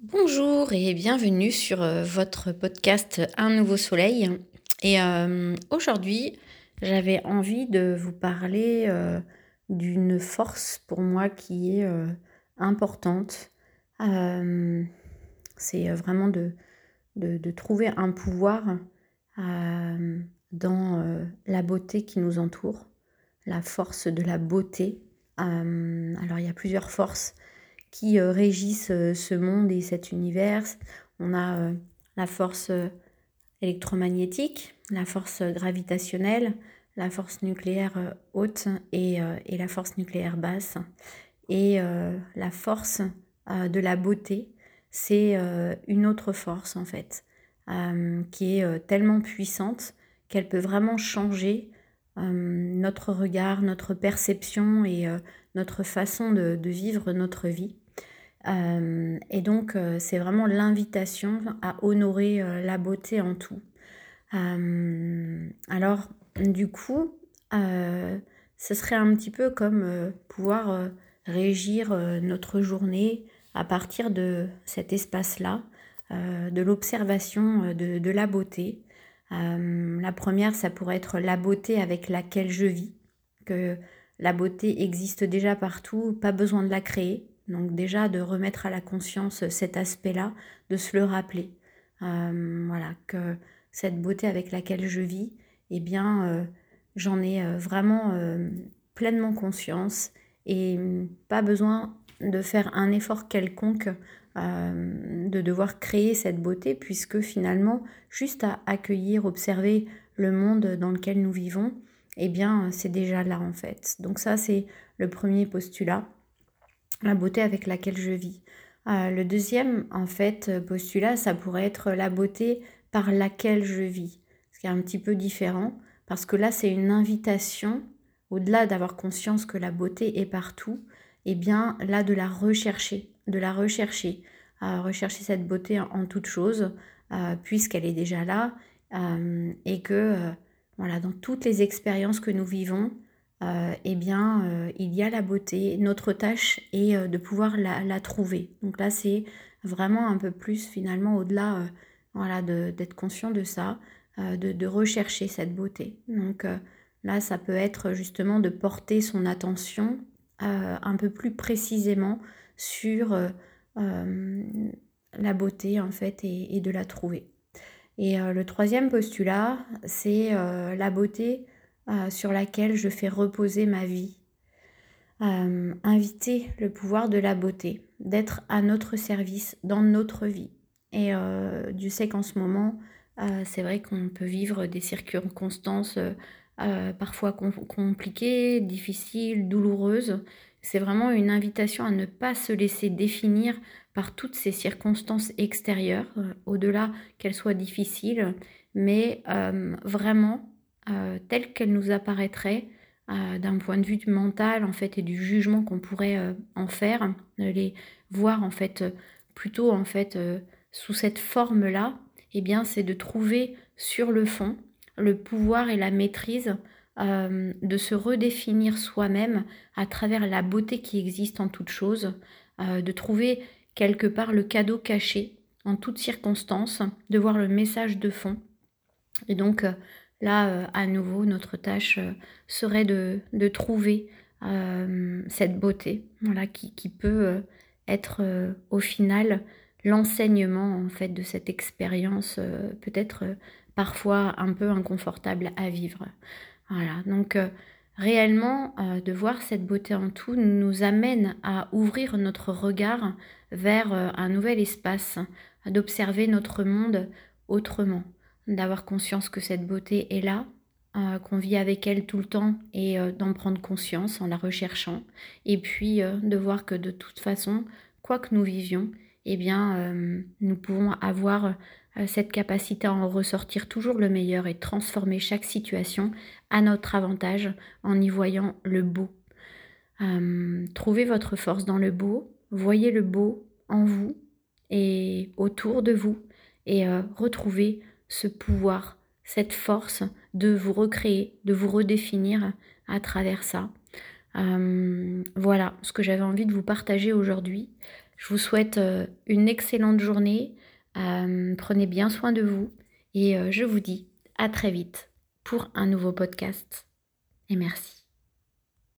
Bonjour et bienvenue sur euh, votre podcast Un nouveau soleil. Et euh, aujourd'hui, j'avais envie de vous parler euh, d'une force pour moi qui est importante. c'est vraiment de, de, trouver un pouvoir dans la beauté qui nous entoure, la force de la beauté. alors il y a plusieurs forces qui euh, régissent euh, ce monde et cet univers. On a euh, la force électromagnétique, la force gravitationnelle, la force nucléaire haute et, la force nucléaire basse. Et la force de la beauté, c'est une autre force en fait, qui est tellement puissante qu'elle peut vraiment changer notre regard, notre perception et notre façon de, vivre notre vie. Euh, et donc, euh, c'est vraiment l'invitation à honorer euh, la beauté en tout. alors, du coup, ce serait un petit peu comme pouvoir régir notre journée à partir de cet espace-là, de l'observation de, la beauté. La première, ça pourrait être la beauté avec laquelle je vis, que la beauté existe déjà partout, pas besoin de la créer. Donc déjà de remettre à la conscience cet aspect-là, de se le rappeler. Euh, voilà, que cette beauté avec laquelle je vis, eh bien, euh, j'en ai euh, vraiment pleinement conscience et pas besoin de faire un effort quelconque de devoir créer cette beauté, puisque finalement, juste à accueillir, observer le monde dans lequel nous vivons, eh bien, c'est déjà là en fait. Donc ça, c'est le premier postulat la beauté avec laquelle je vis. Euh, le deuxième, en fait, postulat, ça pourrait être la beauté par laquelle je vis, ce qui est un petit peu différent, parce que là, c'est une invitation, au-delà d'avoir conscience que la beauté est partout, et eh bien là, de la rechercher, de la rechercher, euh, rechercher cette beauté en, toute chose, euh, puisqu'elle est déjà là, et que, voilà, dans toutes les expériences que nous vivons, euh, eh bien, euh, il y a la beauté. Notre tâche est euh, de pouvoir la, trouver. Donc là, c'est vraiment un peu plus finalement au-delà voilà, d'être conscient de ça, de, rechercher cette beauté. Donc là, ça peut être justement de porter son attention un peu plus précisément sur la beauté en fait et de la trouver. Et le troisième postulat, c'est la beauté euh, sur laquelle je fais reposer ma vie. Euh, inviter le pouvoir de la beauté, d'être à notre service dans notre vie. Et euh, Dieu sait qu'en ce moment, c'est vrai qu'on peut vivre des circonstances parfois compliquées, difficiles, douloureuses. C'est vraiment une invitation à ne pas se laisser définir par toutes ces circonstances extérieures, au-delà qu'elles soient difficiles, mais vraiment euh, telle qu'elle nous apparaîtrait euh, d'un point de vue mental en fait et du jugement qu'on pourrait euh, en faire, les voir en fait plutôt en fait sous cette forme là, eh bien c'est de trouver sur le fond le pouvoir et la maîtrise de se redéfinir soi-même à travers la beauté qui existe en toute chose, de trouver quelque part le cadeau caché en toutes circonstances, de voir le message de fond. Et donc, Là, euh, à nouveau, notre tâche euh, serait de, trouver euh, cette beauté, voilà, qui, peut être au final l'enseignement en fait de cette expérience, peut-être parfois un peu inconfortable à vivre. Voilà, donc réellement, de voir cette beauté en tout nous amène à ouvrir notre regard vers un nouvel espace, d'observer notre monde autrement d'avoir conscience que cette beauté est là, euh, qu'on vit avec elle tout le temps et euh, d'en prendre conscience en la recherchant. Et puis euh, de voir que de toute façon, quoi que nous vivions, eh bien, nous pouvons avoir cette capacité à en ressortir toujours le meilleur et transformer chaque situation à notre avantage en y voyant le beau. trouvez votre force dans le beau, voyez le beau en vous et autour de vous et retrouvez ce pouvoir, cette force de vous recréer, de vous redéfinir à travers ça. Euh, voilà ce que j'avais envie de vous partager aujourd'hui. Je vous souhaite une excellente journée. prenez bien soin de vous et je vous dis à très vite pour un nouveau podcast. Et merci.